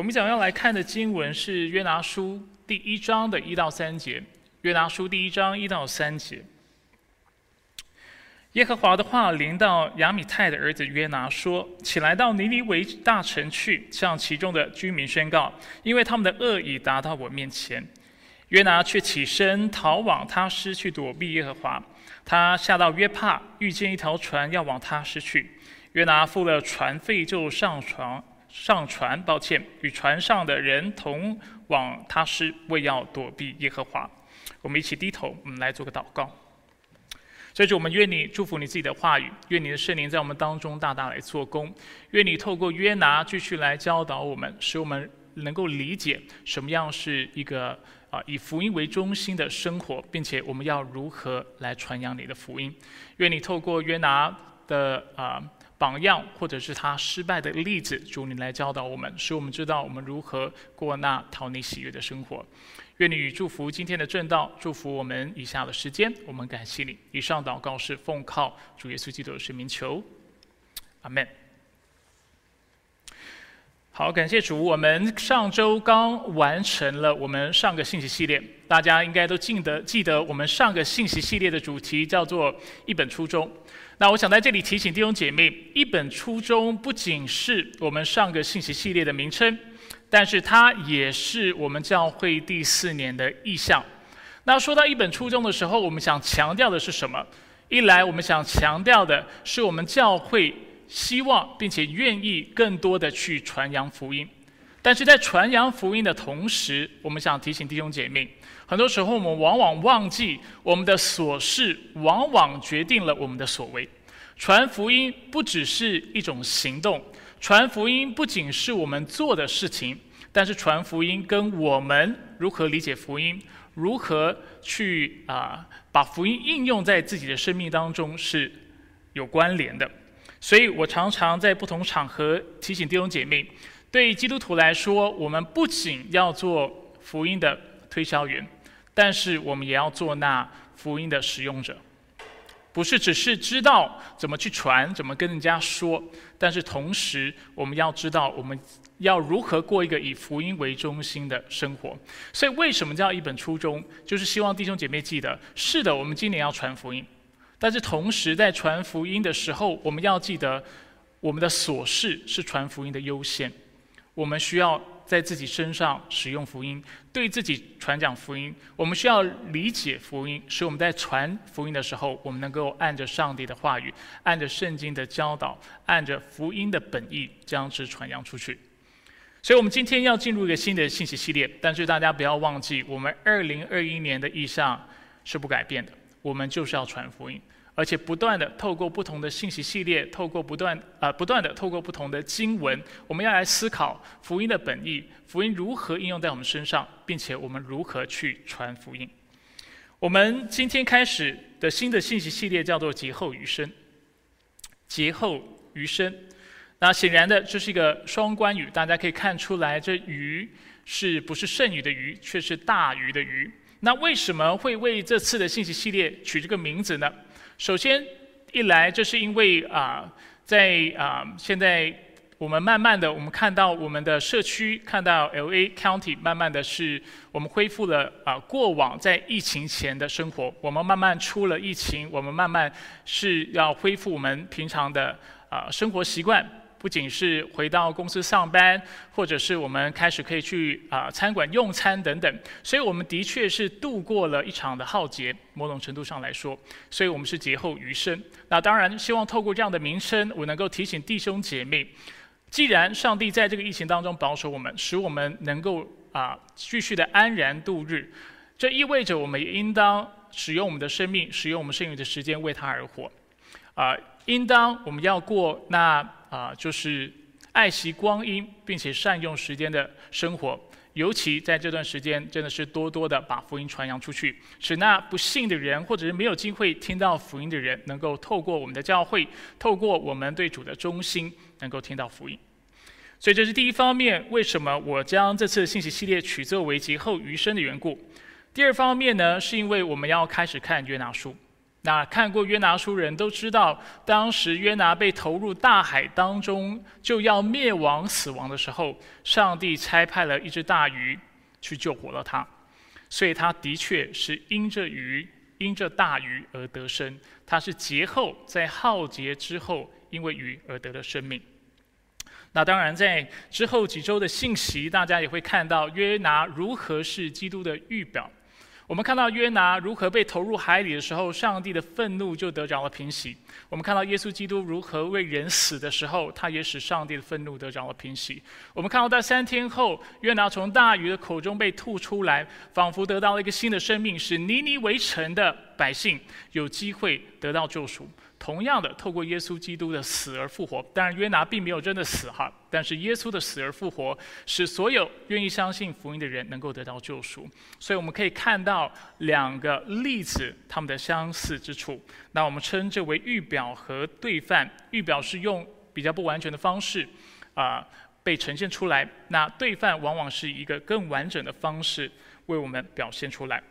我们想要来看的经文是约拿书第一章的一到三节。约拿书第一章一到三节。耶和华的话临到亚米泰的儿子约拿说：“起来到尼尼微大城去，向其中的居民宣告，因为他们的恶已达到我面前。”约拿却起身逃往他失去躲避耶和华。他下到约帕，遇见一条船要往他失去。约拿付了船费，就上船。上船，抱歉，与船上的人同往他施，为要躲避耶和华。我们一起低头，我们来做个祷告。所以，我们愿你祝福你自己的话语，愿你的圣灵在我们当中大大来做工，愿你透过约拿继续来教导我们，使我们能够理解什么样是一个啊以福音为中心的生活，并且我们要如何来传扬你的福音。愿你透过约拿的啊。榜样，或者是他失败的例子，主你来教导我们，使我们知道我们如何过那讨你喜悦的生活。愿你与祝福今天的正道，祝福我们以下的时间。我们感谢你。以上祷告是奉靠主耶稣基督的圣名求，阿门。好，感谢主。我们上周刚完成了我们上个信息系列，大家应该都记得记得我们上个信息系列的主题叫做一本初衷。那我想在这里提醒弟兄姐妹，一本初衷不仅是我们上个信息系列的名称，但是它也是我们教会第四年的意向。那说到一本初衷的时候，我们想强调的是什么？一来，我们想强调的是我们教会希望并且愿意更多的去传扬福音。但是在传扬福音的同时，我们想提醒弟兄姐妹。很多时候，我们往往忘记我们的所事，往往决定了我们的所为。传福音不只是一种行动，传福音不仅是我们做的事情，但是传福音跟我们如何理解福音，如何去啊把福音应用在自己的生命当中是有关联的。所以我常常在不同场合提醒弟兄姐妹，对于基督徒来说，我们不仅要做福音的推销员。但是我们也要做那福音的使用者，不是只是知道怎么去传，怎么跟人家说，但是同时我们要知道我们要如何过一个以福音为中心的生活。所以为什么叫一本初衷？就是希望弟兄姐妹记得，是的，我们今年要传福音，但是同时在传福音的时候，我们要记得我们的琐事是传福音的优先，我们需要。在自己身上使用福音，对自己传讲福音，我们需要理解福音，使我们在传福音的时候，我们能够按着上帝的话语，按着圣经的教导，按着福音的本意，将之传扬出去。所以，我们今天要进入一个新的信息系列，但是大家不要忘记，我们二零二一年的意向是不改变的，我们就是要传福音。而且不断的透过不同的信息系列，透过不断啊不断的透过不同的经文，我们要来思考福音的本意，福音如何应用在我们身上，并且我们如何去传福音。我们今天开始的新的信息系列叫做“劫后余生”。劫后余生，那显然的这是一个双关语，大家可以看出来，这余是不是剩余的余，却是大鱼的鱼。那为什么会为这次的信息系列取这个名字呢？首先，一来就是因为啊，在啊现在我们慢慢的，我们看到我们的社区，看到 L A County 慢慢的是我们恢复了啊过往在疫情前的生活。我们慢慢出了疫情，我们慢慢是要恢复我们平常的啊生活习惯。不仅是回到公司上班，或者是我们开始可以去啊餐馆用餐等等，所以我们的确是度过了一场的浩劫，某种程度上来说，所以我们是劫后余生。那当然，希望透过这样的名称，我能够提醒弟兄姐妹，既然上帝在这个疫情当中保守我们，使我们能够啊继续的安然度日，这意味着我们也应当使用我们的生命，使用我们剩余的时间为他而活，啊，应当我们要过那。啊，就是爱惜光阴，并且善用时间的生活，尤其在这段时间，真的是多多的把福音传扬出去，使那不信的人，或者是没有机会听到福音的人，能够透过我们的教会，透过我们对主的忠心，能够听到福音。所以这是第一方面，为什么我将这次信息系列取作为劫后余生的缘故。第二方面呢，是因为我们要开始看约拿书。那看过约拿书人都知道，当时约拿被投入大海当中，就要灭亡死亡的时候，上帝差派了一只大鱼去救活了他，所以他的确是因着鱼、因着大鱼而得生。他是劫后在浩劫之后，因为鱼而得了生命。那当然，在之后几周的信息，大家也会看到约拿如何是基督的预表。我们看到约拿如何被投入海里的时候，上帝的愤怒就得着了平息。我们看到耶稣基督如何为人死的时候，他也使上帝的愤怒得着了平息。我们看到在三天后，约拿从大鱼的口中被吐出来，仿佛得到了一个新的生命，使尼尼围城的百姓有机会得到救赎。同样的，透过耶稣基督的死而复活，当然约拿并没有真的死哈，但是耶稣的死而复活，使所有愿意相信福音的人能够得到救赎。所以我们可以看到两个例子他们的相似之处。那我们称这为预表和对范。预表是用比较不完全的方式啊被呈现出来，那对范往往是一个更完整的方式为我们表现出来。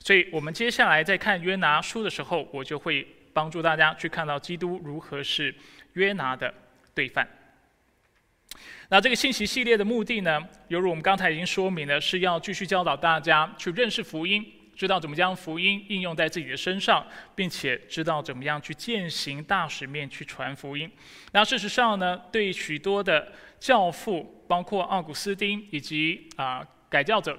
所以我们接下来在看约拿书的时候，我就会。帮助大家去看到基督如何是约拿的对犯。那这个信息系列的目的呢，犹如我们刚才已经说明了，是要继续教导大家去认识福音，知道怎么将福音应用在自己的身上，并且知道怎么样去践行大使命去传福音。那事实上呢，对许多的教父，包括奥古斯丁以及啊改教者，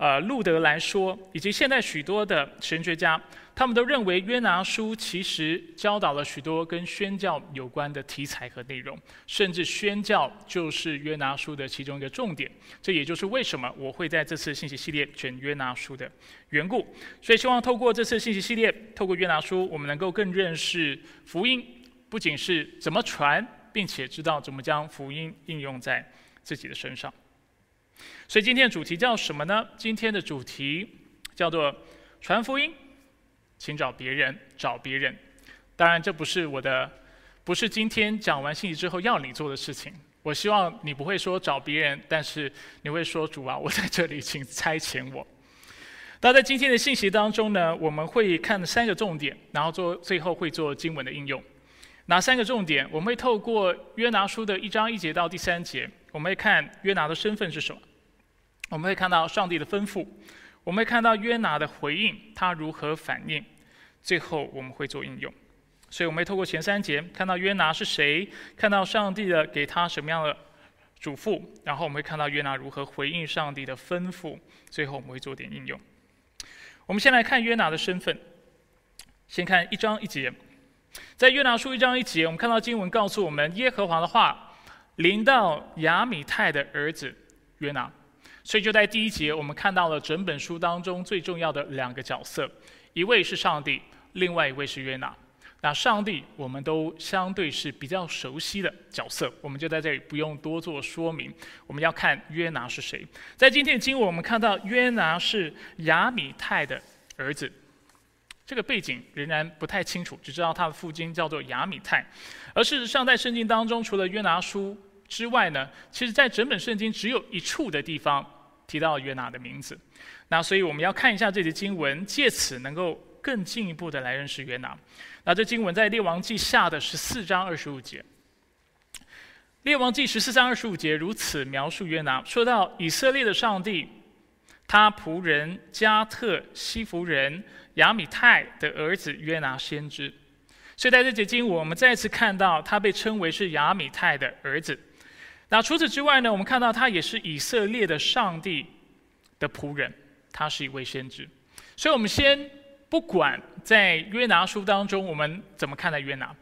呃路德来说，以及现在许多的神学家。他们都认为约拿书其实教导了许多跟宣教有关的题材和内容，甚至宣教就是约拿书的其中一个重点。这也就是为什么我会在这次信息系列选约拿书的缘故。所以希望透过这次信息系列，透过约拿书，我们能够更认识福音，不仅是怎么传，并且知道怎么将福音应用在自己的身上。所以今天的主题叫什么呢？今天的主题叫做传福音。请找别人，找别人。当然，这不是我的，不是今天讲完信息之后要你做的事情。我希望你不会说找别人，但是你会说主啊，我在这里，请差遣我。那在今天的信息当中呢，我们会看三个重点，然后做最后会做经文的应用。哪三个重点？我们会透过约拿书的一章一节到第三节，我们会看约拿的身份是什么。我们会看到上帝的吩咐。我们会看到约拿的回应，他如何反应，最后我们会做应用。所以，我们会透过前三节看到约拿是谁，看到上帝的给他什么样的嘱咐，然后我们会看到约拿如何回应上帝的吩咐，最后我们会做点应用。我们先来看约拿的身份，先看一章一节，在约拿书一章一节，我们看到经文告诉我们，耶和华的话临到亚米泰的儿子约拿。所以就在第一节，我们看到了整本书当中最重要的两个角色，一位是上帝，另外一位是约拿。那上帝我们都相对是比较熟悉的角色，我们就在这里不用多做说明。我们要看约拿是谁。在今天的经文，我们看到约拿是亚米泰的儿子，这个背景仍然不太清楚，只知道他的父亲叫做亚米泰。而事实上，在圣经当中，除了约拿书。之外呢，其实，在整本圣经只有一处的地方提到约拿的名字。那所以我们要看一下这节经文，借此能够更进一步的来认识约拿。那这经文在列王记下的十四章二十五节。列王记十四章二十五节如此描述约拿：说到以色列的上帝，他仆人加特西弗人亚米泰的儿子约拿先知。所以在这节经文，我们再次看到他被称为是亚米泰的儿子。那除此之外呢？我们看到他也是以色列的上帝的仆人，他是一位先知。所以，我们先不管在约拿书当中我们怎么看待约拿，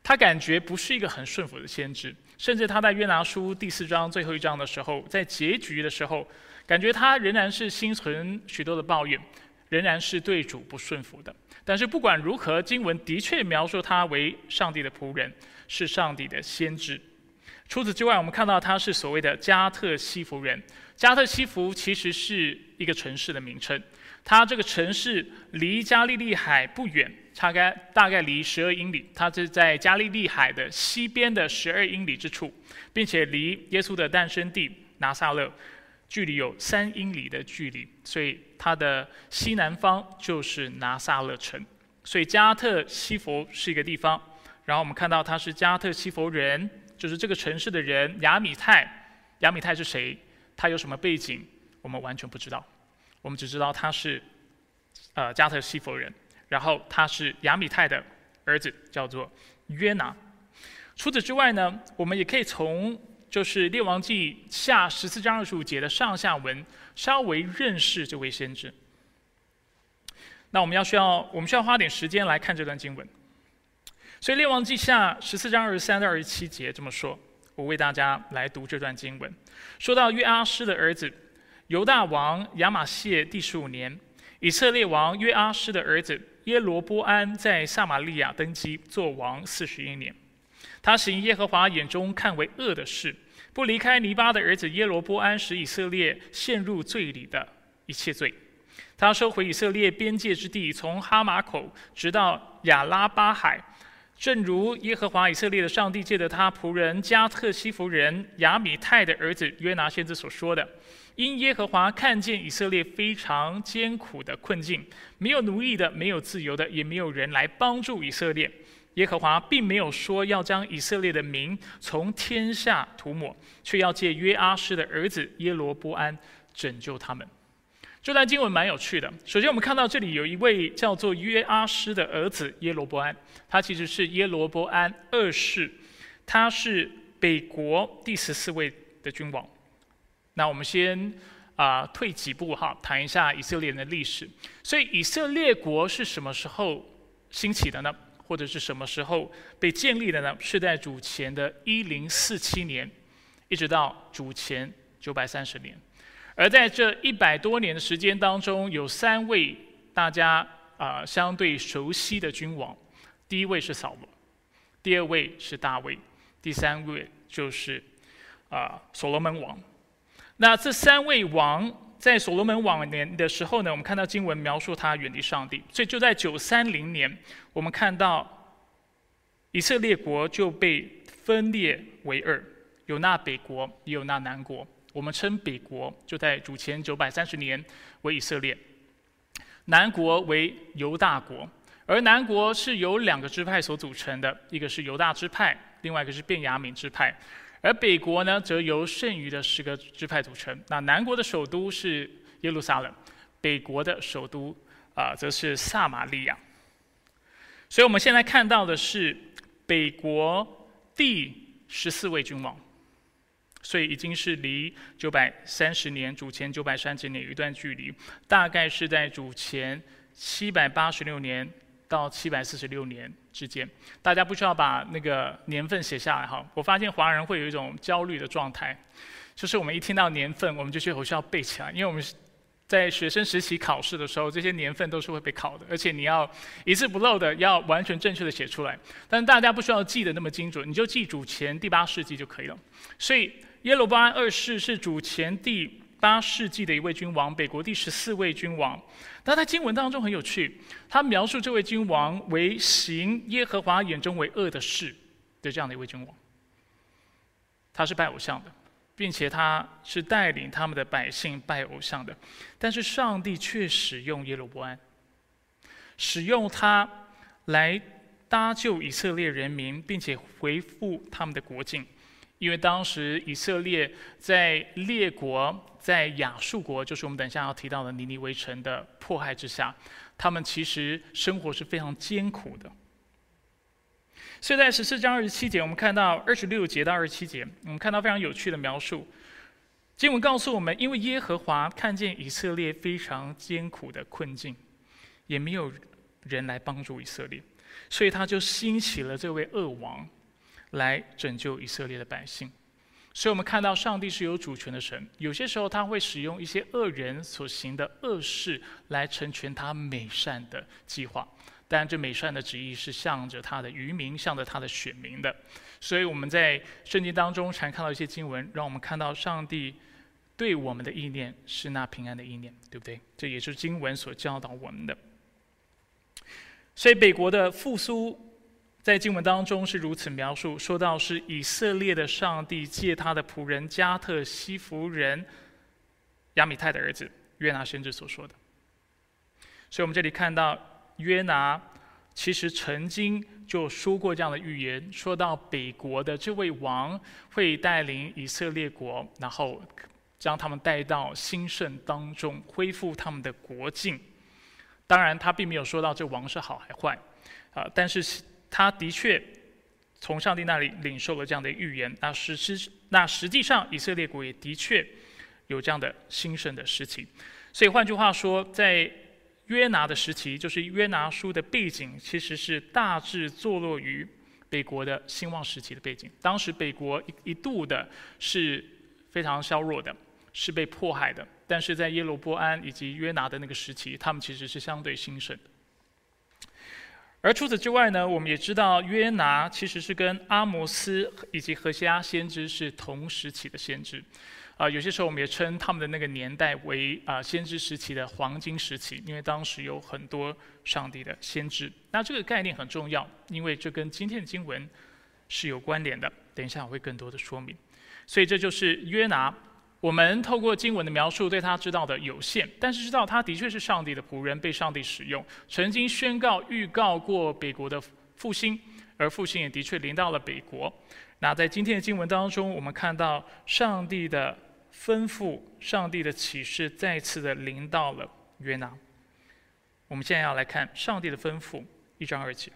他感觉不是一个很顺服的先知，甚至他在约拿书第四章最后一章的时候，在结局的时候，感觉他仍然是心存许多的抱怨，仍然是对主不顺服的。但是不管如何，经文的确描述他为上帝的仆人，是上帝的先知。除此之外，我们看到他是所谓的加特西弗人。加特西弗其实是一个城市的名称。它这个城市离加利利海不远，大概大概离十二英里。它是在加利利海的西边的十二英里之处，并且离耶稣的诞生地拿撒勒距离有三英里的距离。所以它的西南方就是拿撒勒城。所以加特西佛是一个地方。然后我们看到他是加特西佛人，就是这个城市的人。亚米泰，亚米泰是谁？他有什么背景？我们完全不知道。我们只知道他是，呃，加特西佛人。然后他是亚米泰的儿子，叫做约拿。除此之外呢，我们也可以从就是列王记下十四章二十五节的上下文稍微认识这位先知。那我们要需要我们需要花点时间来看这段经文。所以列王记下十四章二十三到二十七节这么说，我为大家来读这段经文。说到约阿施的儿子犹大王亚玛谢第十五年，以色列王约阿施的儿子。耶罗波安在撒玛利亚登基做王四十一年，他行耶和华眼中看为恶的事，不离开尼巴的儿子耶罗波安使以色列陷入罪里的一切罪。他收回以色列边界之地，从哈马口直到亚拉巴海，正如耶和华以色列的上帝借着他仆人加特西弗人亚米泰的儿子约拿先知所说的。因耶和华看见以色列非常艰苦的困境，没有奴役的，没有自由的，也没有人来帮助以色列。耶和华并没有说要将以色列的名从天下涂抹，却要借约阿施的儿子耶罗波安拯救他们。这段经文蛮有趣的。首先，我们看到这里有一位叫做约阿施的儿子耶罗波安，他其实是耶罗波安二世，他是北国第十四位的君王。那我们先啊退几步哈，谈一下以色列人的历史。所以以色列国是什么时候兴起的呢？或者是什么时候被建立的呢？是在主前的一零四七年，一直到主前九百三十年。而在这一百多年的时间当中，有三位大家啊相对熟悉的君王。第一位是扫罗，第二位是大卫，第三位就是啊所罗门王。那这三位王在所罗门晚年的时候呢，我们看到经文描述他远离上帝，所以就在九三零年，我们看到以色列国就被分裂为二，有那北国，也有那南国。我们称北国就在主前九百三十年为以色列，南国为犹大国，而南国是由两个支派所组成的，一个是犹大支派，另外一个是便雅悯支派。而北国呢，则由剩余的十个支派组成。那南国的首都是耶路撒冷，北国的首都啊，则是撒玛利亚。所以我们现在看到的是北国第十四位君王，所以已经是离九百三十年主前九百三十年有一段距离，大概是在主前七百八十六年到七百四十六年。之间，大家不需要把那个年份写下来哈。我发现华人会有一种焦虑的状态，就是我们一听到年份，我们就觉得我需要背起来，因为我们在学生时期考试的时候，这些年份都是会被考的，而且你要一字不漏的要完全正确的写出来。但是大家不需要记得那么精准，你就记主前第八世纪就可以了。所以耶罗波安二世是主前第。八世纪的一位君王，北国第十四位君王。但在经文当中很有趣，他描述这位君王为行耶和华眼中为恶的事的这样的一位君王。他是拜偶像的，并且他是带领他们的百姓拜偶像的。但是上帝却使用耶罗波安，使用他来搭救以色列人民，并且回复他们的国境。因为当时以色列在列国，在亚述国，就是我们等一下要提到的尼尼微城的迫害之下，他们其实生活是非常艰苦的。所以在十四章二十七节，我们看到二十六节到二十七节，我们看到非常有趣的描述。经文告诉我们，因为耶和华看见以色列非常艰苦的困境，也没有人来帮助以色列，所以他就兴起了这位恶王。来拯救以色列的百姓，所以我们看到上帝是有主权的神。有些时候他会使用一些恶人所行的恶事来成全他美善的计划，但这美善的旨意是向着他的渔民，向着他的选民的。所以我们在圣经当中常看到一些经文，让我们看到上帝对我们的意念是那平安的意念，对不对？这也是经文所教导我们的。所以北国的复苏。在经文当中是如此描述，说到是以色列的上帝借他的仆人加特西弗人亚米泰的儿子约拿先知所说的。所以我们这里看到约拿其实曾经就说过这样的预言，说到北国的这位王会带领以色列国，然后将他们带到兴盛当中，恢复他们的国境。当然，他并没有说到这王是好还坏，啊，但是他的确从上帝那里领受了这样的预言。那实实那实际上，以色列国也的确有这样的兴盛的时期。所以换句话说，在约拿的时期，就是约拿书的背景，其实是大致坐落于北国的兴旺时期的背景。当时北国一一度的是非常削弱的，是被迫害的。但是在耶罗波安以及约拿的那个时期，他们其实是相对兴盛的。而除此之外呢，我们也知道约拿其实是跟阿摩斯以及何西阿先知是同时期的先知。啊，有些时候我们也称他们的那个年代为啊先知时期的黄金时期，因为当时有很多上帝的先知。那这个概念很重要，因为这跟今天的经文是有关联的。等一下我会更多的说明。所以这就是约拿。我们透过经文的描述，对他知道的有限，但是知道他的确是上帝的仆人，被上帝使用，曾经宣告、预告过北国的复兴，而复兴也的确临到了北国。那在今天的经文当中，我们看到上帝的吩咐、上帝的启示再次的临到了约拿。我们现在要来看上帝的吩咐，一章二节。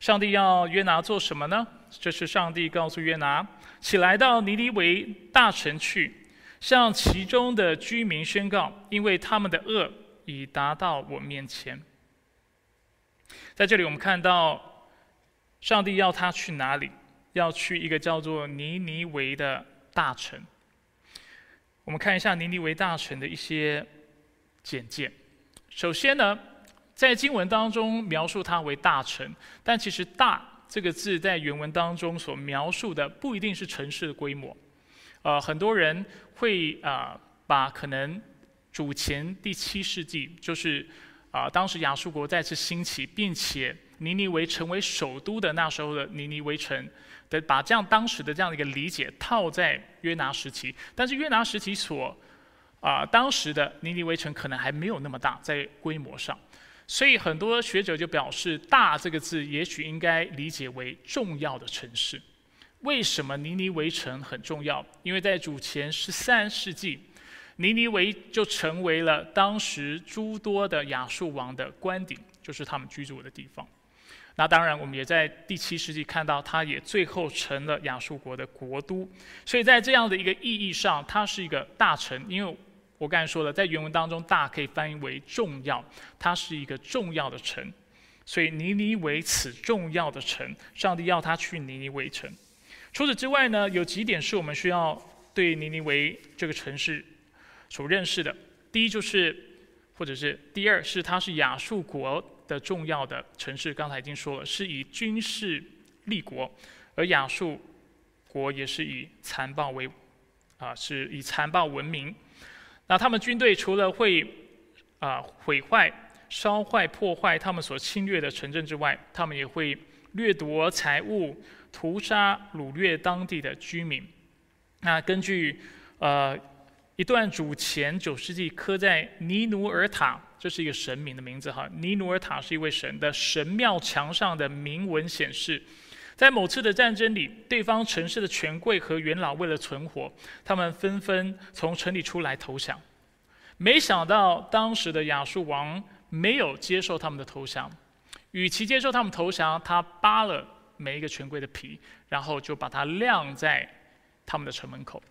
上帝要约拿做什么呢？这是上帝告诉约拿：起来到尼尼微大城去，向其中的居民宣告，因为他们的恶已达到我面前。在这里，我们看到上帝要他去哪里？要去一个叫做尼尼微的大城。我们看一下尼尼微大城的一些简介。首先呢。在经文当中描述它为大城，但其实“大”这个字在原文当中所描述的不一定是城市的规模。呃，很多人会啊把可能主前第七世纪，就是啊当时亚述国再次兴起，并且尼尼微成为首都的那时候的尼尼微城的，把这样当时的这样的一个理解套在约拿时期。但是约拿时期所啊当时的尼尼微城可能还没有那么大，在规模上。所以很多学者就表示，“大”这个字也许应该理解为重要的城市。为什么尼尼微城很重要？因为在主前十三世纪，尼尼微就成为了当时诸多的亚述王的官邸，就是他们居住的地方。那当然，我们也在第七世纪看到，它也最后成了亚述国的国都。所以在这样的一个意义上，它是一个大城，因为。我刚才说了，在原文当中，大可以翻译为重要，它是一个重要的城，所以尼尼为此重要的城，上帝要他去尼尼微城。除此之外呢，有几点是我们需要对尼尼微这个城市所认识的。第一就是，或者是第二是，它是亚述国的重要的城市。刚才已经说了，是以军事立国，而亚述国也是以残暴为，啊，是以残暴闻名。那他们军队除了会啊毁坏、烧坏、破坏他们所侵略的城镇之外，他们也会掠夺财物、屠杀、掳掠当地的居民。那根据呃一段主前九世纪刻在尼努尔塔，这是一个神明的名字哈，尼努尔塔是一位神的神庙墙上的铭文显示。在某次的战争里，对方城市的权贵和元老为了存活，他们纷纷从城里出来投降。没想到当时的亚述王没有接受他们的投降，与其接受他们投降，他扒了每一个权贵的皮，然后就把它晾在他们的城门口。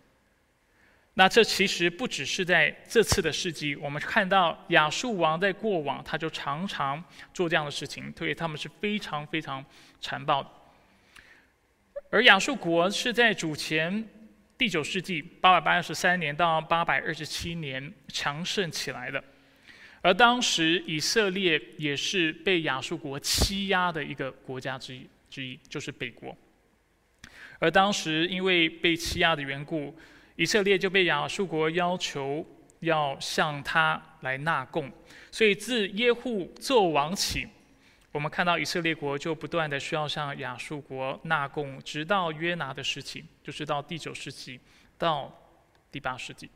那这其实不只是在这次的事迹，我们看到亚述王在过往他就常常做这样的事情，所以他们是非常非常残暴的。而亚述国是在主前第九世纪八百八十三年到八百二十七年强盛起来的，而当时以色列也是被亚述国欺压的一个国家之一，之一就是北国。而当时因为被欺压的缘故，以色列就被亚述国要求要向他来纳贡，所以自耶户做王起。我们看到以色列国就不断的需要向亚述国纳贡，直到约拿的时期，就是到第九世纪到第八世纪。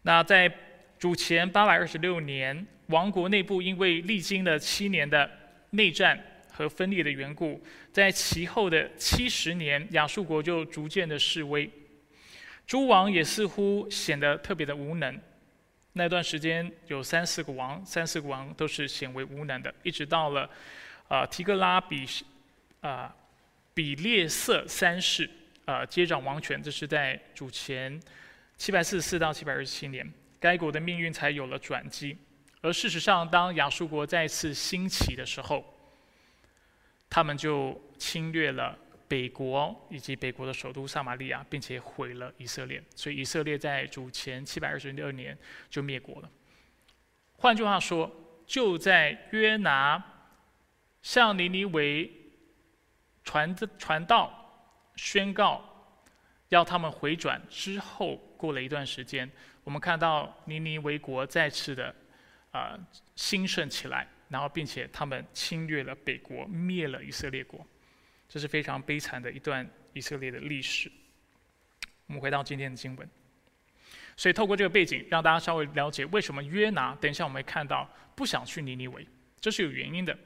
那在主前八百二十六年，王国内部因为历经了七年的内战和分裂的缘故，在其后的七十年，亚述国就逐渐的式微，诸王也似乎显得特别的无能。那段时间有三四个王，三四个王都是显为无能的，一直到了啊提格拉比啊比列色三世啊接掌王权，这是在主前七百四十四到七百二十七年，该国的命运才有了转机。而事实上，当亚述国再次兴起的时候，他们就侵略了北国以及北国的首都撒玛利亚，并且毁了以色列。所以以色列在主前七百二十二年就灭国了。换句话说，就在约拿向尼尼微传的传道、宣告要他们回转之后，过了一段时间，我们看到尼尼微国再次的。啊，兴盛起来，然后并且他们侵略了北国，灭了以色列国，这是非常悲惨的一段以色列的历史。我们回到今天的经文，所以透过这个背景，让大家稍微了解为什么约拿，等一下我们会看到不想去尼尼微，这是有原因的，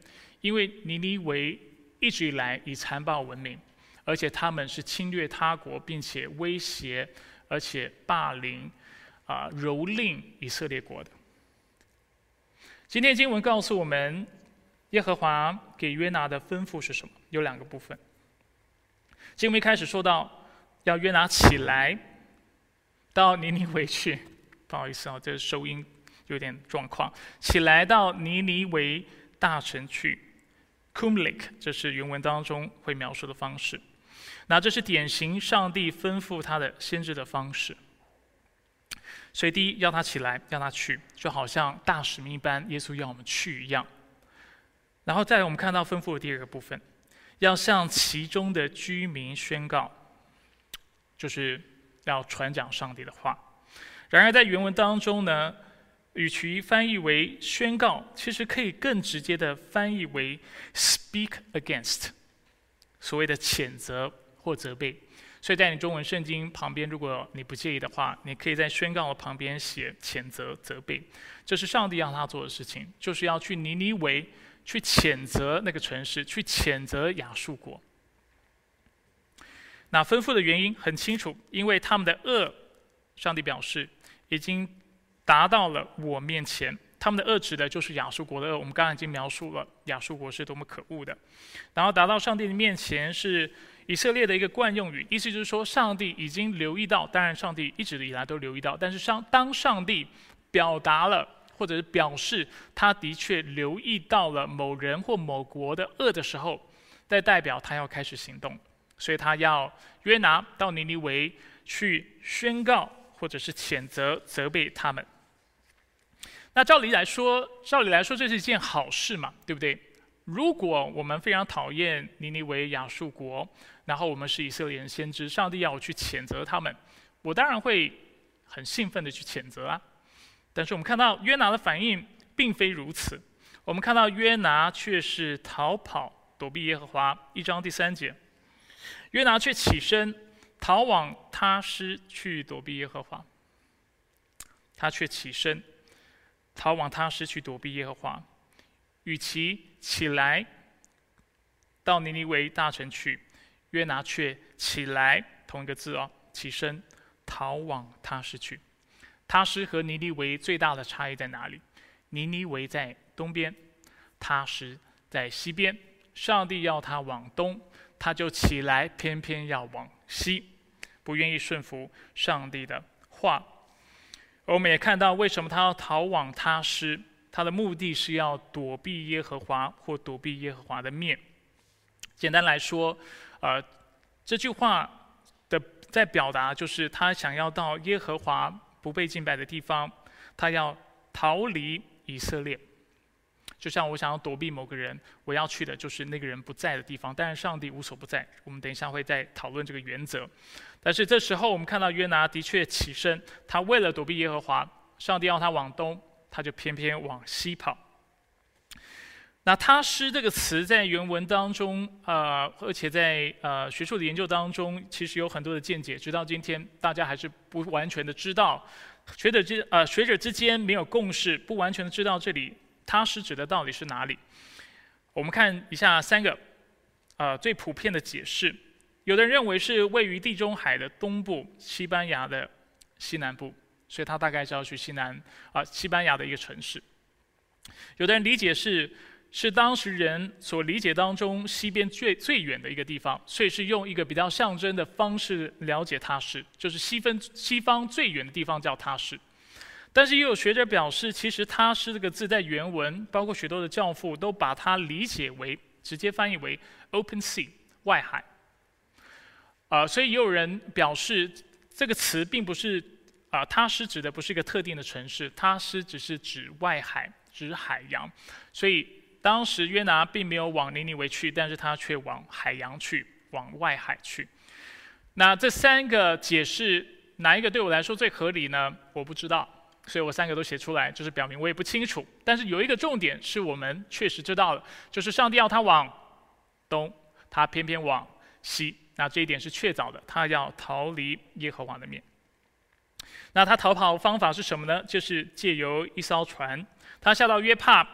因为尼尼微一直以来以残暴闻名，而且他们是侵略他国，并且威胁，而且霸凌，啊蹂躏以色列国的。今天经文告诉我们，耶和华给约拿的吩咐是什么？有两个部分。经文一开始说到，要约拿起来，到尼尼微去。不好意思啊，这收音有点状况。起来到尼尼微大城去，kumlik，这是原文当中会描述的方式。那这是典型上帝吩咐他的先知的方式。所以，第一要他起来，要他去，就好像大使命一般，耶稣要我们去一样。然后，再我们看到吩咐的第二个部分，要向其中的居民宣告，就是要传讲上帝的话。然而，在原文当中呢，与其翻译为宣告，其实可以更直接的翻译为 speak against，所谓的谴责或责备。所以在你中文圣经旁边，如果你不介意的话，你可以在宣告的旁边写谴责、责备。这是上帝让他做的事情，就是要去尼尼微，去谴责那个城市，去谴责亚述国。那吩咐的原因很清楚，因为他们的恶，上帝表示已经达到了我面前。他们的恶指的就是亚述国的恶。我们刚刚已经描述了亚述国是多么可恶的，然后达到上帝的面前是。以色列的一个惯用语，意思就是说，上帝已经留意到，当然上帝一直以来都留意到，但是上当上帝表达了或者是表示他的确留意到了某人或某国的恶的时候，在代表他要开始行动，所以他要约拿到尼尼微去宣告或者是谴责责备他们。那照理来说，照理来说这是一件好事嘛，对不对？如果我们非常讨厌尼尼微亚述国，然后我们是以色列人先知，上帝要我去谴责他们，我当然会很兴奋的去谴责啊。但是我们看到约拿的反应并非如此，我们看到约拿却是逃跑躲避耶和华。一章第三节，约拿却起身逃往他施去躲避耶和华。他却起身逃往他施去躲避耶和华。与其起来到尼尼微大城去，约拿却起来，同一个字哦，起身逃往他施去。他施和尼尼微最大的差异在哪里？尼尼微在东边，他施在西边。上帝要他往东，他就起来，偏偏要往西，不愿意顺服上帝的话。我们也看到，为什么他要逃往他施？他的目的是要躲避耶和华或躲避耶和华的面。简单来说，呃，这句话的在表达就是他想要到耶和华不被敬拜的地方，他要逃离以色列。就像我想要躲避某个人，我要去的就是那个人不在的地方。但是上帝无所不在，我们等一下会再讨论这个原则。但是这时候我们看到约拿的确起身，他为了躲避耶和华，上帝要他往东。他就偏偏往西跑。那“他施”这个词在原文当中，呃，而且在呃学术的研究当中，其实有很多的见解。直到今天，大家还是不完全的知道学者之呃学者之间没有共识，不完全的知道这里他施指的到底是哪里。我们看一下三个，呃最普遍的解释。有的人认为是位于地中海的东部，西班牙的西南部，所以他大概是要去西南啊西班牙的一个城市。有的人理解是是当时人所理解当中西边最最远的一个地方，所以是用一个比较象征的方式了解它是，就是西分西方最远的地方叫它是。但是也有学者表示，其实它是这个字在原文，包括许多的教父都把它理解为直接翻译为 “open sea” 外海。啊，所以也有人表示，这个词并不是啊，它是指的不是一个特定的城市，它是只是指外海，指海洋。所以当时约拿并没有往尼尼微去，但是他却往海洋去，往外海去。那这三个解释哪一个对我来说最合理呢？我不知道，所以我三个都写出来，就是表明我也不清楚。但是有一个重点是我们确实知道的，就是上帝要他往东，他偏偏往西。那这一点是确凿的，他要逃离耶和华的面。那他逃跑方法是什么呢？就是借由一艘船，他下到约帕，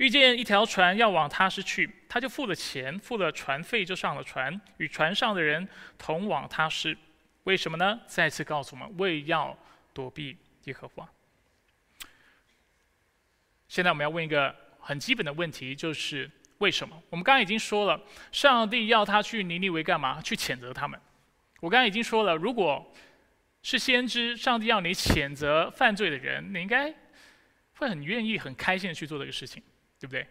遇见一条船要往他施去，他就付了钱，付了船费，就上了船，与船上的人同往他施。为什么呢？再次告诉我们，为要躲避耶和华。现在我们要问一个很基本的问题，就是。为什么？我们刚刚已经说了，上帝要他去尼尼微干嘛？去谴责他们。我刚刚已经说了，如果是先知，上帝要你谴责犯罪的人，你应该会很愿意、很开心的去做这个事情，对不对？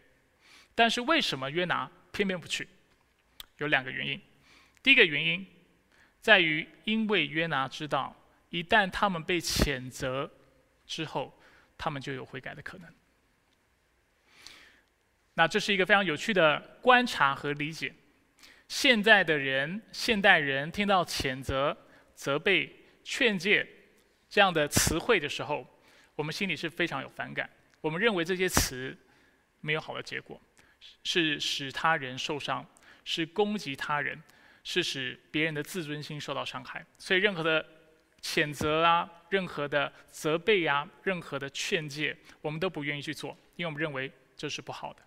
但是为什么约拿偏偏不去？有两个原因。第一个原因在于，因为约拿知道，一旦他们被谴责之后，他们就有悔改的可能。那这是一个非常有趣的观察和理解。现在的人，现代人听到谴责、责备、劝诫这样的词汇的时候，我们心里是非常有反感。我们认为这些词没有好的结果，是使他人受伤，是攻击他人，是使别人的自尊心受到伤害。所以，任何的谴责啊，任何的责备啊，任何的劝诫，我们都不愿意去做，因为我们认为这是不好的。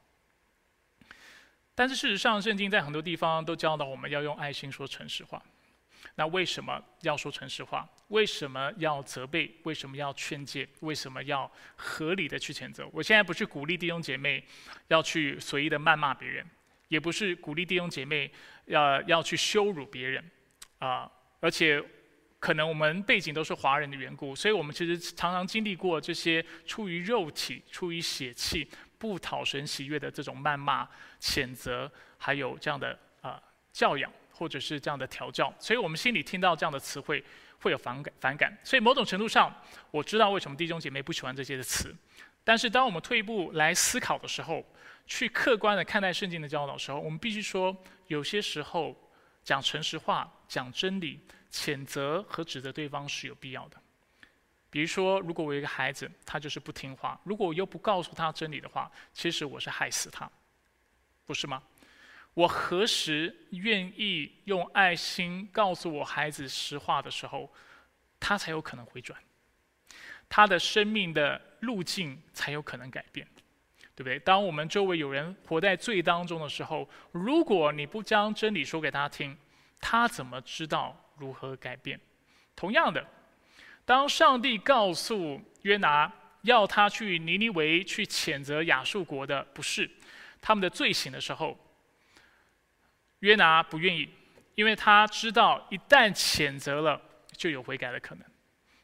但是事实上，圣经在很多地方都教导我们要用爱心说诚实话。那为什么要说诚实话？为什么要责备？为什么要劝诫？为什么要合理的去谴责？我现在不是鼓励弟兄姐妹要去随意的谩骂别人，也不是鼓励弟兄姐妹要要去羞辱别人啊。而且，可能我们背景都是华人的缘故，所以我们其实常常经历过这些出于肉体、出于血气。不讨神喜悦的这种谩骂、谴责，还有这样的啊教养，或者是这样的调教，所以我们心里听到这样的词汇会有反感。反感。所以某种程度上，我知道为什么弟兄姐妹不喜欢这些的词。但是当我们退一步来思考的时候，去客观的看待圣经的教导的时候，我们必须说，有些时候讲诚实话、讲真理、谴责和指责对方是有必要的。比如说，如果我有一个孩子，他就是不听话，如果我又不告诉他真理的话，其实我是害死他，不是吗？我何时愿意用爱心告诉我孩子实话的时候，他才有可能回转，他的生命的路径才有可能改变，对不对？当我们周围有人活在罪当中的时候，如果你不将真理说给他听，他怎么知道如何改变？同样的。当上帝告诉约拿要他去尼尼维去谴责亚述国的不是他们的罪行的时候，约拿不愿意，因为他知道一旦谴责了就有悔改的可能，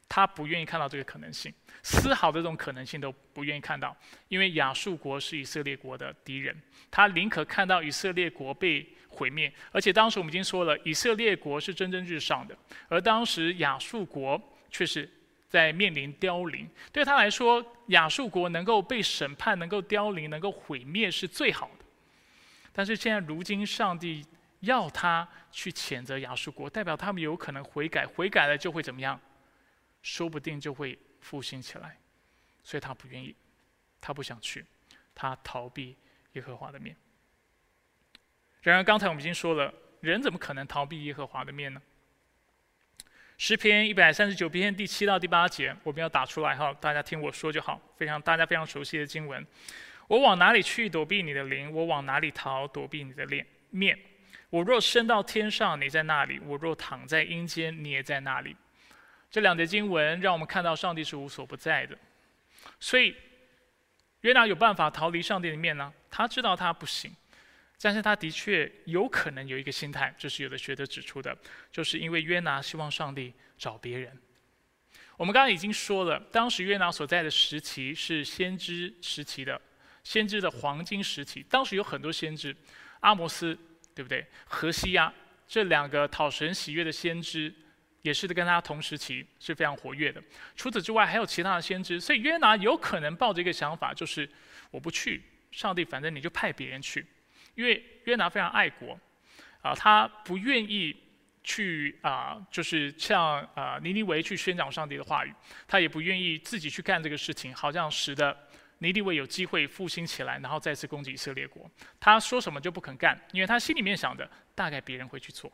他不愿意看到这个可能性，丝毫的这种可能性都不愿意看到，因为亚述国是以色列国的敌人，他宁可看到以色列国被毁灭，而且当时我们已经说了，以色列国是蒸蒸日上的，而当时亚述国。却是在面临凋零。对他来说，亚述国能够被审判、能够凋零、能够毁灭是最好的。但是现在，如今上帝要他去谴责亚述国，代表他们有可能悔改，悔改了就会怎么样？说不定就会复兴起来。所以他不愿意，他不想去，他逃避耶和华的面。然而，刚才我们已经说了，人怎么可能逃避耶和华的面呢？诗篇一百三十九篇第七到第八节，我们要打出来哈，大家听我说就好。非常大家非常熟悉的经文。我往哪里去躲避你的灵？我往哪里逃躲避你的脸面？我若升到天上，你在那里；我若躺在阴间，你也在那里。这两节经文让我们看到上帝是无所不在的。所以约拿有办法逃离上帝的面呢？他知道他不行，但是他的确有可能有一个心态，这是有的学者指出的，就是因为约拿希望上帝找别人。我们刚刚已经说了，当时约拿所在的时期是先知时期的。先知的黄金时期，当时有很多先知，阿摩斯，对不对？何西亚这两个讨神喜悦的先知，也是跟他同时期是非常活跃的。除此之外，还有其他的先知，所以约拿有可能抱着一个想法，就是我不去，上帝反正你就派别人去，因为约拿非常爱国，啊，他不愿意去啊，就是像啊尼尼维去宣讲上帝的话语，他也不愿意自己去干这个事情，好像使得。尼利维有机会复兴起来，然后再次攻击以色列国。他说什么就不肯干，因为他心里面想的大概别人会去做，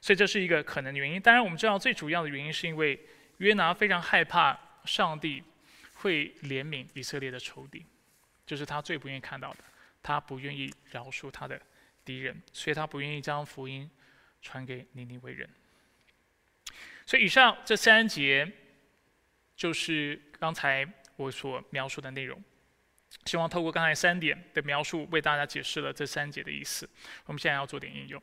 所以这是一个可能的原因。当然，我们知道最主要的原因是因为约拿非常害怕上帝会怜悯以色列的仇敌，这是他最不愿意看到的。他不愿意饶恕他的敌人，所以他不愿意将福音传给尼尼维人。所以以上这三节就是刚才。我所描述的内容，希望透过刚才三点的描述，为大家解释了这三节的意思。我们现在要做点应用。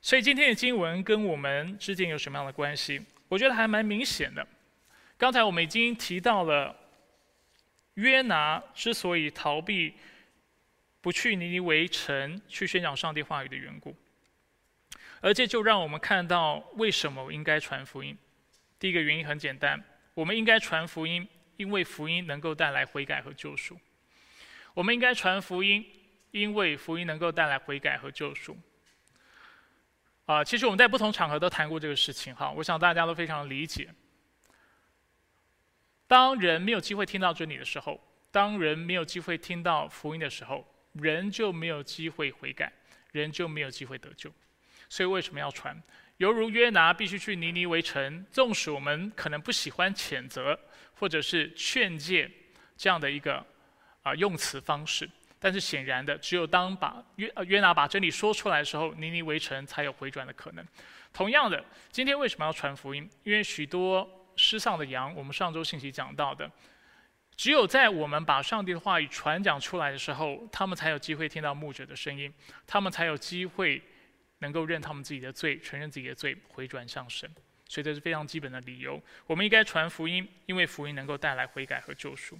所以今天的经文跟我们之间有什么样的关系？我觉得还蛮明显的。刚才我们已经提到了约拿之所以逃避不去尼尼微城去宣讲上帝话语的缘故，而这就让我们看到为什么应该传福音。第一个原因很简单。我们应该传福音，因为福音能够带来悔改和救赎。我们应该传福音，因为福音能够带来悔改和救赎。啊，其实我们在不同场合都谈过这个事情，哈，我想大家都非常理解。当人没有机会听到真理的时候，当人没有机会听到福音的时候，人就没有机会悔改，人就没有机会得救。所以为什么要传？犹如约拿必须去尼尼微城，纵使我们可能不喜欢谴责或者是劝诫这样的一个啊用词方式，但是显然的，只有当把约约拿把真理说出来的时候，尼尼微城才有回转的可能。同样的，今天为什么要传福音？因为许多失丧的羊，我们上周信息讲到的，只有在我们把上帝的话语传讲出来的时候，他们才有机会听到牧者的声音，他们才有机会。能够认他们自己的罪，承认自己的罪，回转向神，所以这是非常基本的理由。我们应该传福音，因为福音能够带来悔改和救赎。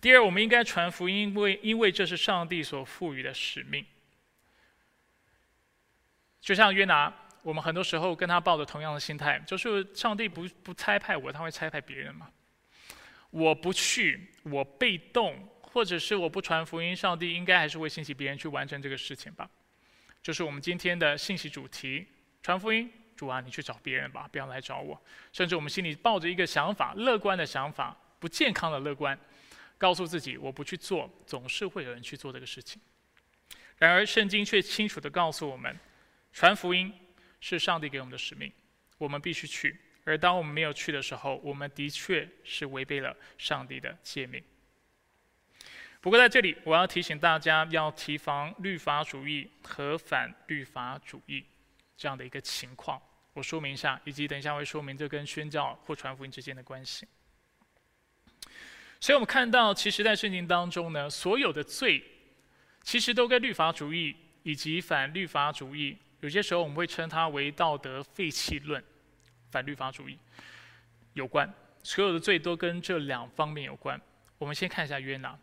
第二，我们应该传福音，因为因为这是上帝所赋予的使命。就像约拿，我们很多时候跟他抱着同样的心态，就是上帝不不差派我，他会差派别人嘛？我不去，我被动，或者是我不传福音，上帝应该还是会兴起别人去完成这个事情吧？就是我们今天的信息主题，传福音。主啊，你去找别人吧，不要来找我。甚至我们心里抱着一个想法，乐观的想法，不健康的乐观，告诉自己我不去做，总是会有人去做这个事情。然而，圣经却清楚的告诉我们，传福音是上帝给我们的使命，我们必须去。而当我们没有去的时候，我们的确是违背了上帝的诫命。不过在这里，我要提醒大家要提防律法主义和反律法主义这样的一个情况。我说明一下，以及等一下会说明这跟宣教或传福音之间的关系。所以我们看到，其实，在圣经当中呢，所有的罪其实都跟律法主义以及反律法主义，有些时候我们会称它为道德废弃论、反律法主义有关。所有的罪都跟这两方面有关。我们先看一下约拿。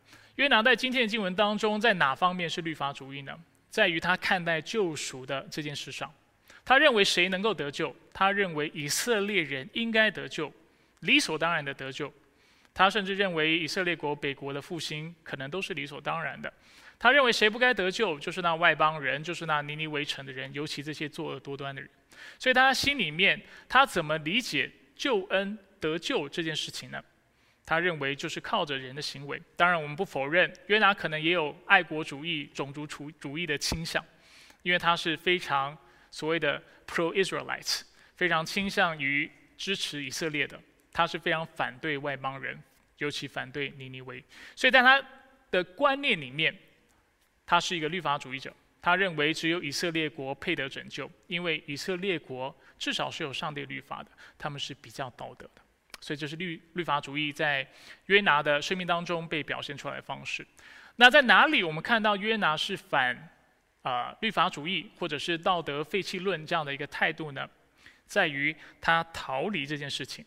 约拿在今天的经文当中，在哪方面是律法主义呢？在于他看待救赎的这件事上，他认为谁能够得救？他认为以色列人应该得救，理所当然的得救。他甚至认为以色列国北国的复兴可能都是理所当然的。他认为谁不该得救，就是那外邦人，就是那尼尼围城的人，尤其这些作恶多端的人。所以他心里面，他怎么理解救恩得救这件事情呢？他认为就是靠着人的行为。当然，我们不否认约拿可能也有爱国主义、种族主主义的倾向，因为他是非常所谓的 pro-Israelites，非常倾向于支持以色列的。他是非常反对外邦人，尤其反对尼尼微。所以在他的观念里面，他是一个律法主义者。他认为只有以色列国配得拯救，因为以色列国至少是有上帝律法的，他们是比较道德的。所以这是律律法主义在约拿的生命当中被表现出来的方式。那在哪里我们看到约拿是反啊律法主义或者是道德废弃论这样的一个态度呢？在于他逃离这件事情。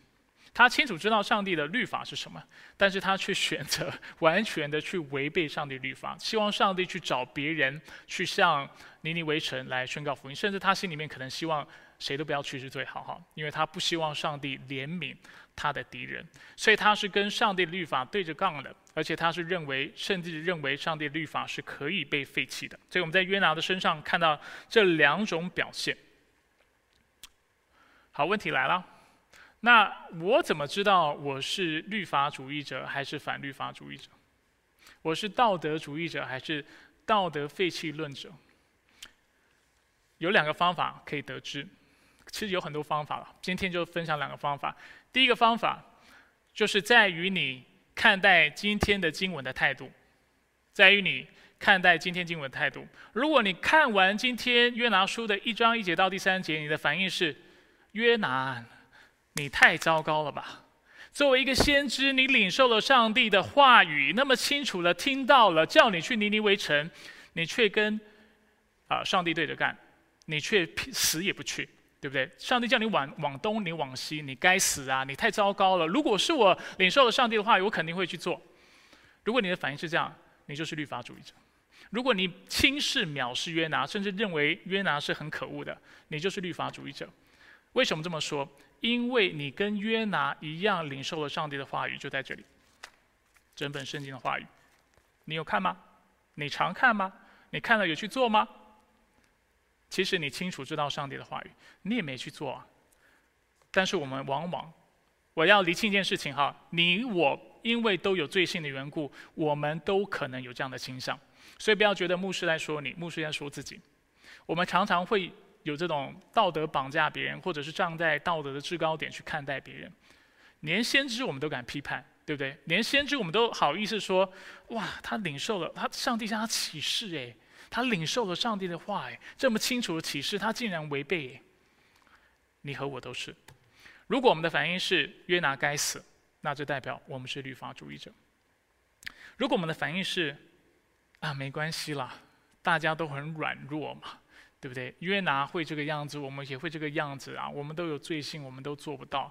他清楚知道上帝的律法是什么，但是他却选择完全的去违背上帝律法，希望上帝去找别人去向尼尼微城来宣告福音，甚至他心里面可能希望谁都不要去是最好哈，因为他不希望上帝怜悯他的敌人，所以他是跟上帝律法对着杠的，而且他是认为甚至认为上帝律法是可以被废弃的，所以我们在约拿的身上看到这两种表现。好，问题来了。那我怎么知道我是律法主义者还是反律法主义者？我是道德主义者还是道德废弃论者？有两个方法可以得知，其实有很多方法了。今天就分享两个方法。第一个方法就是在于你看待今天的经文的态度，在于你看待今天经文的态度。如果你看完今天约拿书的一章一节到第三节，你的反应是约拿。你太糟糕了吧！作为一个先知，你领受了上帝的话语，那么清楚的听到了，叫你去尼尼微城，你却跟啊上帝对着干，你却死也不去，对不对？上帝叫你往往东，你往西，你该死啊！你太糟糕了。如果是我领受了上帝的话语，我肯定会去做。如果你的反应是这样，你就是律法主义者；如果你轻视、藐视约拿，甚至认为约拿是很可恶的，你就是律法主义者。为什么这么说？因为你跟约拿一样领受了上帝的话语，就在这里。整本圣经的话语，你有看吗？你常看吗？你看了有去做吗？其实你清楚知道上帝的话语，你也没去做啊。但是我们往往，我要厘清一件事情哈，你我因为都有罪性的缘故，我们都可能有这样的倾向，所以不要觉得牧师在说你，牧师在说自己。我们常常会。有这种道德绑架别人，或者是站在道德的制高点去看待别人，连先知我们都敢批判，对不对？连先知我们都好意思说，哇，他领受了他上帝向他启示，哎，他领受了上帝的话，哎，这么清楚的启示，他竟然违背。你和我都是。如果我们的反应是约拿该死，那就代表我们是律法主义者。如果我们的反应是啊，没关系啦，大家都很软弱嘛。对不对？约拿会这个样子，我们也会这个样子啊！我们都有罪性，我们都做不到，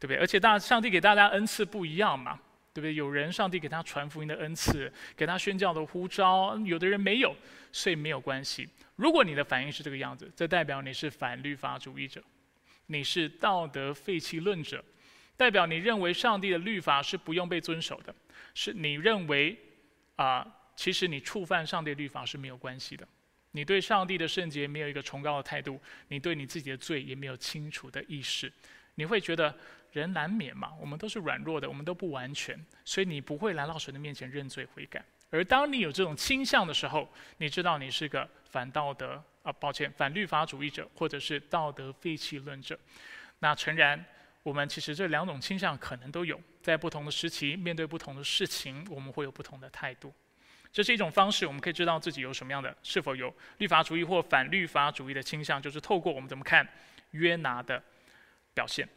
对不对？而且大上帝给大家恩赐不一样嘛，对不对？有人上帝给他传福音的恩赐，给他宣教的呼召，有的人没有，所以没有关系。如果你的反应是这个样子，这代表你是反律法主义者，你是道德废弃论者，代表你认为上帝的律法是不用被遵守的，是你认为啊，其实你触犯上帝律法是没有关系的。你对上帝的圣洁没有一个崇高的态度，你对你自己的罪也没有清楚的意识，你会觉得人难免嘛，我们都是软弱的，我们都不完全，所以你不会来到神的面前认罪悔改。而当你有这种倾向的时候，你知道你是个反道德啊，抱歉，反律法主义者，或者是道德废弃论者。那诚然，我们其实这两种倾向可能都有，在不同的时期面对不同的事情，我们会有不同的态度。这是一种方式，我们可以知道自己有什么样的，是否有律法主义或反律法主义的倾向，就是透过我们怎么看约拿的表现。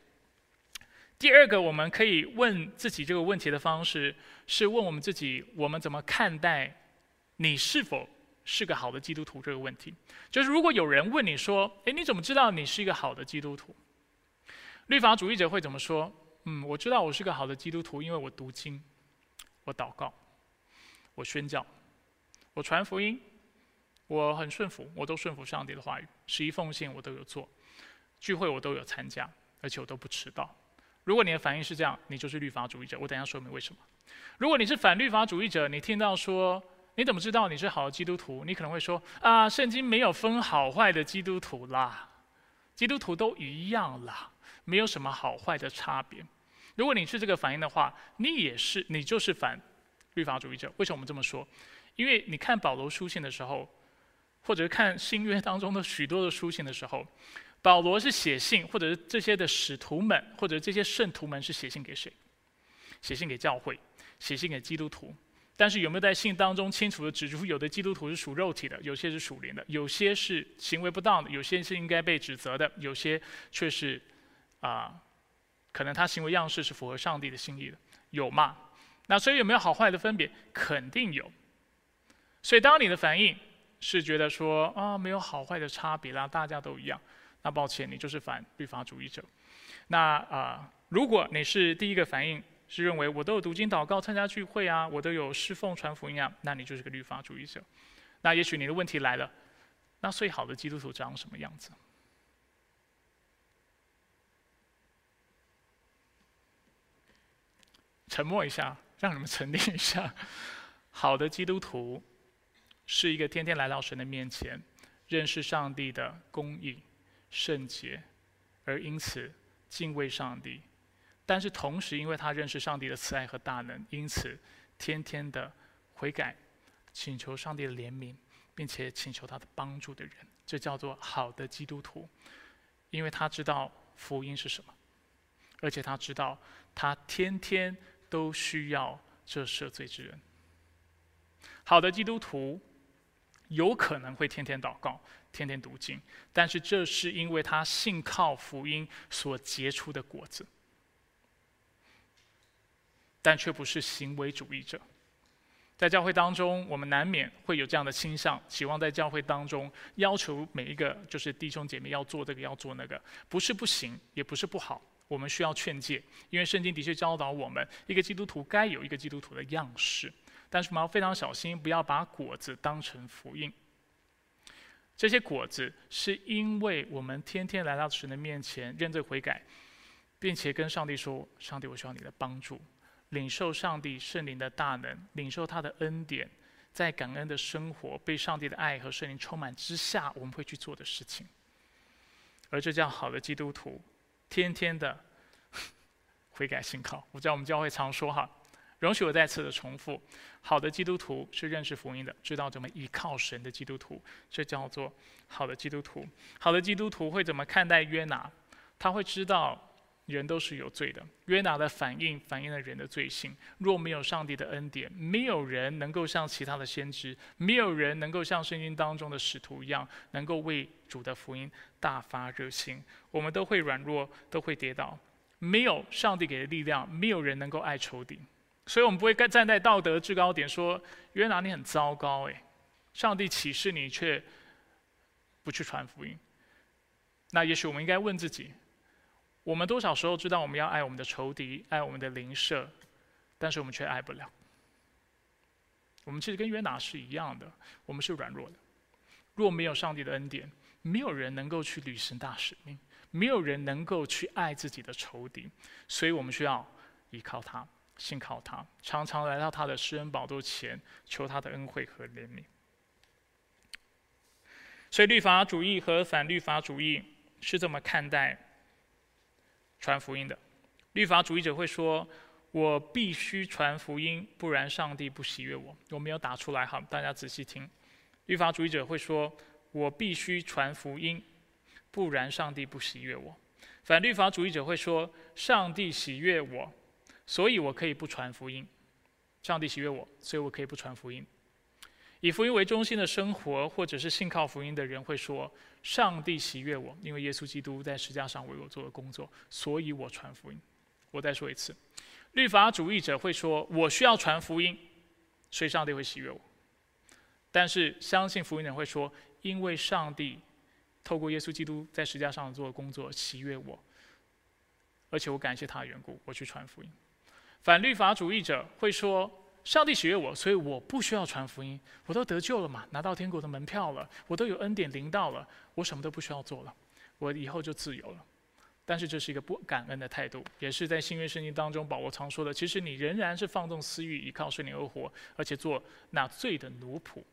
第二个，我们可以问自己这个问题的方式，是问我们自己：我们怎么看待你是否是个好的基督徒这个问题？就是如果有人问你说：“诶，你怎么知道你是一个好的基督徒？”律法主义者会怎么说？嗯，我知道我是个好的基督徒，因为我读经，我祷告。我宣教，我传福音，我很顺服，我都顺服上帝的话语，十一奉献我都有做，聚会我都有参加，而且我都不迟到。如果你的反应是这样，你就是律法主义者。我等下说明为什么。如果你是反律法主义者，你听到说你怎么知道你是好的基督徒？你可能会说啊，圣经没有分好坏的基督徒啦，基督徒都一样啦，没有什么好坏的差别。如果你是这个反应的话，你也是，你就是反。律法主义者，为什么我们这么说？因为你看保罗书信的时候，或者看新约当中的许多的书信的时候，保罗是写信，或者是这些的使徒们，或者这些圣徒们是写信给谁？写信给教会，写信给基督徒。但是有没有在信当中清楚的指出，有的基督徒是属肉体的，有些是属灵的，有些是行为不当的，有些是应该被指责的，有些却是啊，可能他行为样式是符合上帝的心意的，有吗？那所以有没有好坏的分别？肯定有。所以当你的反应是觉得说啊没有好坏的差别啦，大家都一样，那抱歉，你就是反律法主义者。那啊，如果你是第一个反应。是认为我都有读经祷告、参加聚会啊，我都有侍奉传福音啊，那你就是个律法主义者。那也许你的问题来了，那最好的基督徒长什么样子？沉默一下，让你们沉淀一下。好的基督徒是一个天天来到神的面前，认识上帝的公义、圣洁，而因此敬畏上帝。但是同时，因为他认识上帝的慈爱和大能，因此天天的悔改，请求上帝的怜悯，并且请求他的帮助的人，这叫做好的基督徒，因为他知道福音是什么，而且他知道他天天都需要这赦罪之人。好的基督徒有可能会天天祷告，天天读经，但是这是因为他信靠福音所结出的果子。但却不是行为主义者，在教会当中，我们难免会有这样的倾向，希望在教会当中要求每一个就是弟兄姐妹要做这个，要做那个，不是不行，也不是不好，我们需要劝诫，因为圣经的确教导我们，一个基督徒该有一个基督徒的样式，但是我们要非常小心，不要把果子当成福音。这些果子是因为我们天天来到神的面前认罪悔改，并且跟上帝说：“上帝，我需要你的帮助。”领受上帝圣灵的大能，领受他的恩典，在感恩的生活，被上帝的爱和圣灵充满之下，我们会去做的事情。而这叫好的基督徒，天天的 悔改信靠。我知道我们教会常说哈，容许我再次的重复：好的基督徒是认识福音的，知道怎么依靠神的基督徒，这叫做好的基督徒。好的基督徒会怎么看待约拿？他会知道。人都是有罪的。约拿的反应反映了人的罪性。若没有上帝的恩典，没有人能够像其他的先知，没有人能够像圣经当中的使徒一样，能够为主的福音大发热心。我们都会软弱，都会跌倒。没有上帝给的力量，没有人能够爱仇敌。所以，我们不会站在道德制高点说约拿你很糟糕。诶，上帝启示你却不去传福音。那也许我们应该问自己。我们多少时候知道我们要爱我们的仇敌，爱我们的邻舍，但是我们却爱不了。我们其实跟约拿是一样的，我们是软弱的。若没有上帝的恩典，没有人能够去履行大使命，没有人能够去爱自己的仇敌，所以我们需要依靠他，信靠他，常常来到他的施恩宝座前，求他的恩惠和怜悯。所以律法主义和反律法主义是这么看待。传福音的律法主义者会说：“我必须传福音，不然上帝不喜悦我。”我没有打出来哈，大家仔细听。律法主义者会说：“我必须传福音，不然上帝不喜悦我。”反律法主义者会说：“上帝喜悦我，所以我可以不传福音。上帝喜悦我，所以我可以不传福音。”以福音为中心的生活，或者是信靠福音的人会说：“上帝喜悦我，因为耶稣基督在十字架上为我做的工作，所以我传福音。”我再说一次，律法主义者会说：“我需要传福音，所以上帝会喜悦我。”但是相信福音的人会说：“因为上帝透过耶稣基督在十字架上做的工作喜悦我，而且我感谢他的缘故，我去传福音。”反律法主义者会说。上帝喜悦我，所以我不需要传福音，我都得救了嘛，拿到天国的门票了，我都有恩典临到了，我什么都不需要做了，我以后就自由了。但是这是一个不感恩的态度，也是在新约圣经当中保罗常说的。其实你仍然是放纵私欲，依靠圣灵而活，而且做那罪的奴仆。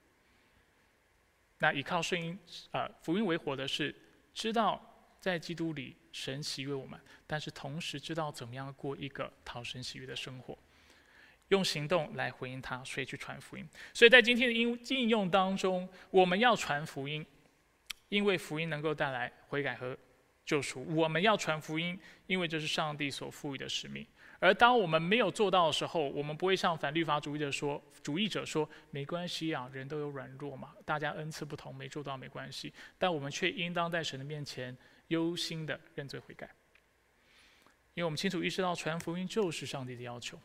那依靠圣音啊福音为活的是知道在基督里神喜悦我们，但是同时知道怎么样过一个讨神喜悦的生活。用行动来回应他，所以去传福音。所以在今天的应应用当中，我们要传福音，因为福音能够带来悔改和救赎。我们要传福音，因为这是上帝所赋予的使命。而当我们没有做到的时候，我们不会像反律法主义者说：“主义者说没关系啊，人都有软弱嘛，大家恩赐不同，没做到没关系。”但我们却应当在神的面前忧心的认罪悔改，因为我们清楚意识到传福音就是上帝的要求。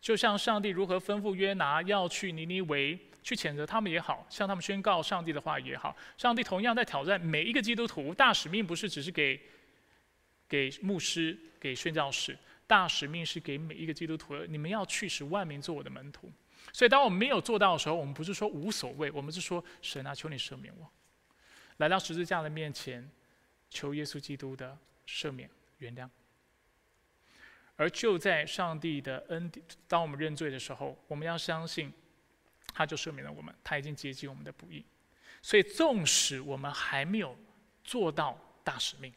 就像上帝如何吩咐约拿要去尼尼微去谴责他们也好，向他们宣告上帝的话也好，上帝同样在挑战每一个基督徒。大使命不是只是给给牧师、给宣教士。大使命是给每一个基督徒的，你们要去使万民做我的门徒。所以，当我们没有做到的时候，我们不是说无所谓，我们是说神啊，求你赦免我，来到十字架的面前，求耶稣基督的赦免原谅。而就在上帝的恩典，当我们认罪的时候，我们要相信，他就赦免了我们，他已经接济我们的不义。所以，纵使我们还没有做到大使命，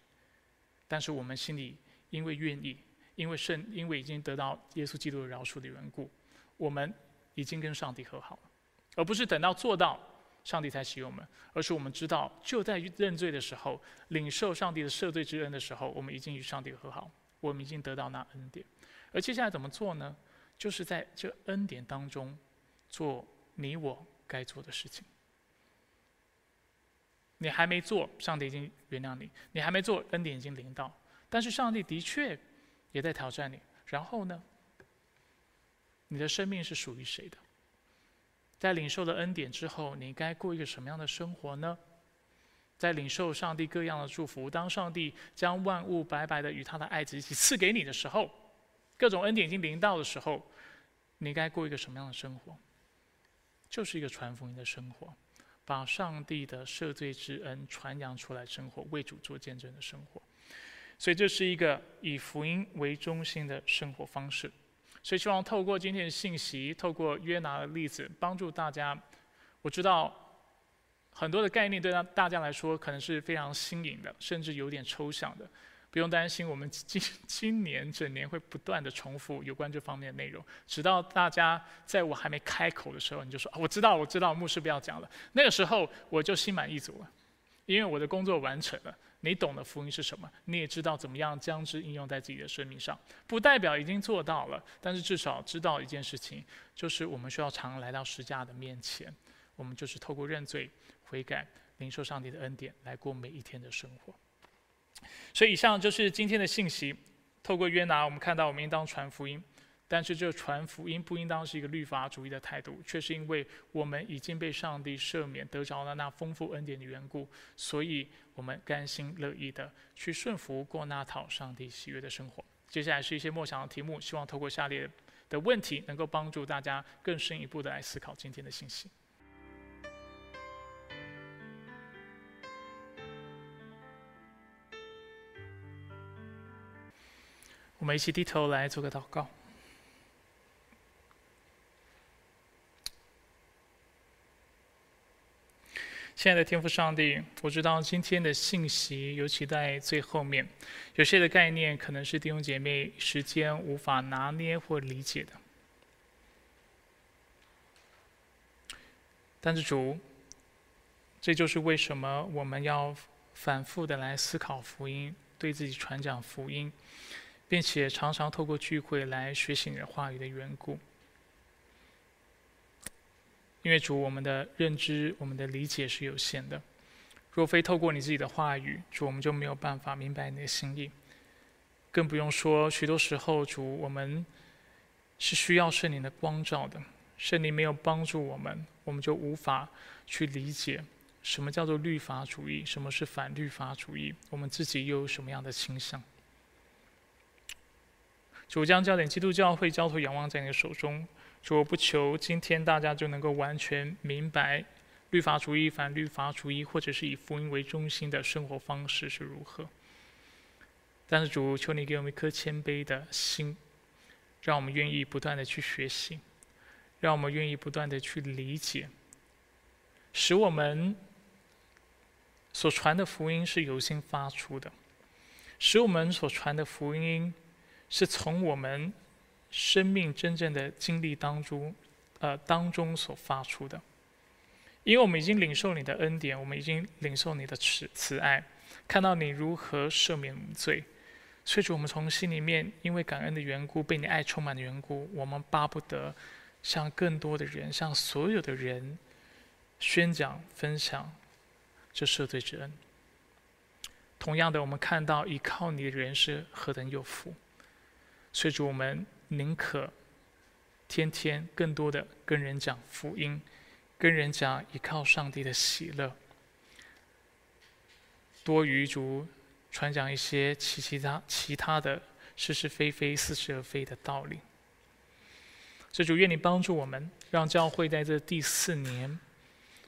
但是我们心里因为愿意。因为圣，因为已经得到耶稣基督的饶恕的缘故，我们已经跟上帝和好了，而不是等到做到上帝才喜悦我们，而是我们知道就在认罪的时候，领受上帝的赦罪之恩的时候，我们已经与上帝和好，我们已经得到那恩典。而接下来怎么做呢？就是在这恩典当中做你我该做的事情。你还没做，上帝已经原谅你；你还没做，恩典已经临到。但是上帝的确。也在挑战你，然后呢？你的生命是属于谁的？在领受了恩典之后，你该过一个什么样的生活呢？在领受上帝各样的祝福，当上帝将万物白白的与他的爱子一起赐给你的时候，各种恩典已经临到的时候，你该过一个什么样的生活？就是一个传福音的生活，把上帝的赦罪之恩传扬出来，生活为主做见证的生活。所以这是一个以福音为中心的生活方式。所以希望透过今天的信息，透过约拿的例子，帮助大家。我知道很多的概念对大大家来说可能是非常新颖的，甚至有点抽象的。不用担心，我们今今年整年会不断的重复有关这方面的内容，直到大家在我还没开口的时候，你就说：“啊我知道，我知道，牧师不要讲了。”那个时候我就心满意足了，因为我的工作完成了。你懂得福音是什么，你也知道怎么样将之应用在自己的生命上，不代表已经做到了，但是至少知道一件事情，就是我们需要常来到十架的面前，我们就是透过认罪、悔改、领受上帝的恩典来过每一天的生活。所以以上就是今天的信息，透过约拿，我们看到我们应当传福音。但是，这传福音不应当是一个律法主义的态度，却是因为我们已经被上帝赦免，得着了那丰富恩典的缘故，所以我们甘心乐意的去顺服过那套上帝喜悦的生活。接下来是一些默想的题目，希望透过下列的问题，能够帮助大家更深一步的来思考今天的信息。我们一起低头来做个祷告。亲爱的天父上帝，我知道今天的信息，尤其在最后面，有些的概念可能是弟兄姐妹时间无法拿捏或理解的。但是主，这就是为什么我们要反复的来思考福音，对自己传讲福音，并且常常透过聚会来学习你的话语的缘故。因为主，我们的认知、我们的理解是有限的。若非透过你自己的话语，主，我们就没有办法明白你的心意。更不用说，许多时候，主，我们是需要圣灵的光照的。圣灵没有帮助我们，我们就无法去理解什么叫做律法主义，什么是反律法主义，我们自己又有什么样的倾向。主将焦点基督教会交托仰望在你的手中。主，我不求今天大家就能够完全明白律法主义、反律法主义，或者是以福音为中心的生活方式是如何。但是主，求你给我们一颗谦卑的心，让我们愿意不断的去学习，让我们愿意不断的去理解，使我们所传的福音是由心发出的，使我们所传的福音是从我们。生命真正的经历当中，呃当中所发出的。因为我们已经领受你的恩典，我们已经领受你的慈慈爱，看到你如何赦免罪，所以主，我们从心里面因为感恩的缘故，被你爱充满的缘故，我们巴不得向更多的人，向所有的人宣讲分享这赦罪之恩。同样的，我们看到依靠你的人是何等有福，所以主，我们宁可天天更多的跟人讲福音，跟人讲依靠上帝的喜乐，多于主传讲一些其其他其他的是是非非、似是而非的道理。所以主，愿你帮助我们，让教会在这第四年，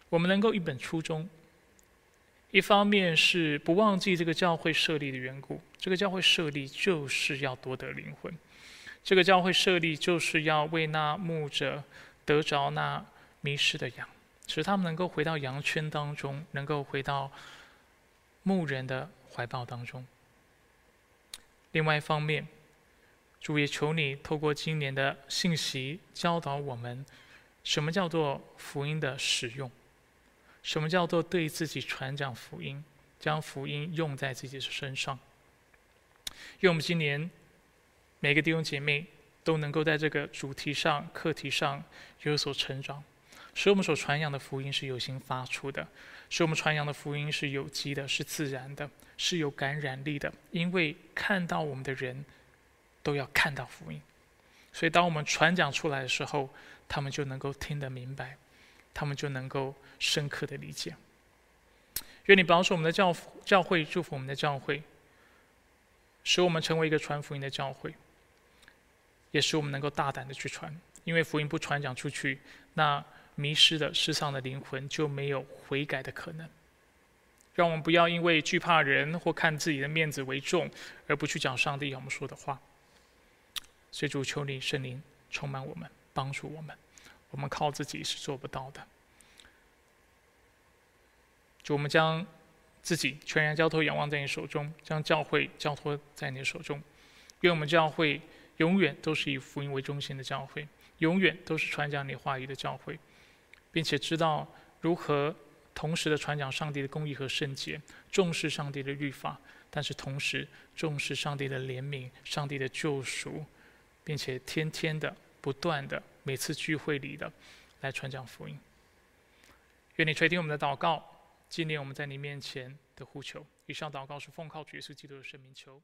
我们能够一本初衷。一方面是不忘记这个教会设立的缘故，这个教会设立就是要夺得灵魂，这个教会设立就是要为那牧者得着那迷失的羊，使他们能够回到羊圈当中，能够回到牧人的怀抱当中。另外一方面，主也求你透过今年的信息教导我们，什么叫做福音的使用。什么叫做对自己传讲福音，将福音用在自己的身上？愿我们今年每个弟兄姐妹都能够在这个主题上、课题上有所成长，使我们所传扬的福音是有心发出的，使我们传扬的福音是有机的、是自然的、是有感染力的。因为看到我们的人都要看到福音，所以当我们传讲出来的时候，他们就能够听得明白。他们就能够深刻的理解。愿你保守我们的教教会，祝福我们的教会，使我们成为一个传福音的教会，也使我们能够大胆的去传。因为福音不传讲出去，那迷失的世上的灵魂就没有悔改的可能。让我们不要因为惧怕人或看自己的面子为重，而不去讲上帝要我们说的话。所以主求你圣灵充满我们，帮助我们。我们靠自己是做不到的。就我们将自己全然交托、仰望在你手中，将教会交托在你手中。愿我们教会永远都是以福音为中心的教会，永远都是传讲你话语的教会，并且知道如何同时的传讲上帝的公义和圣洁，重视上帝的律法，但是同时重视上帝的怜悯、上帝的救赎，并且天天的、不断的。每次聚会里的来传讲福音，愿你垂听我们的祷告，纪念我们在你面前的呼求。以上祷告是奉靠主耶稣基督的圣名求。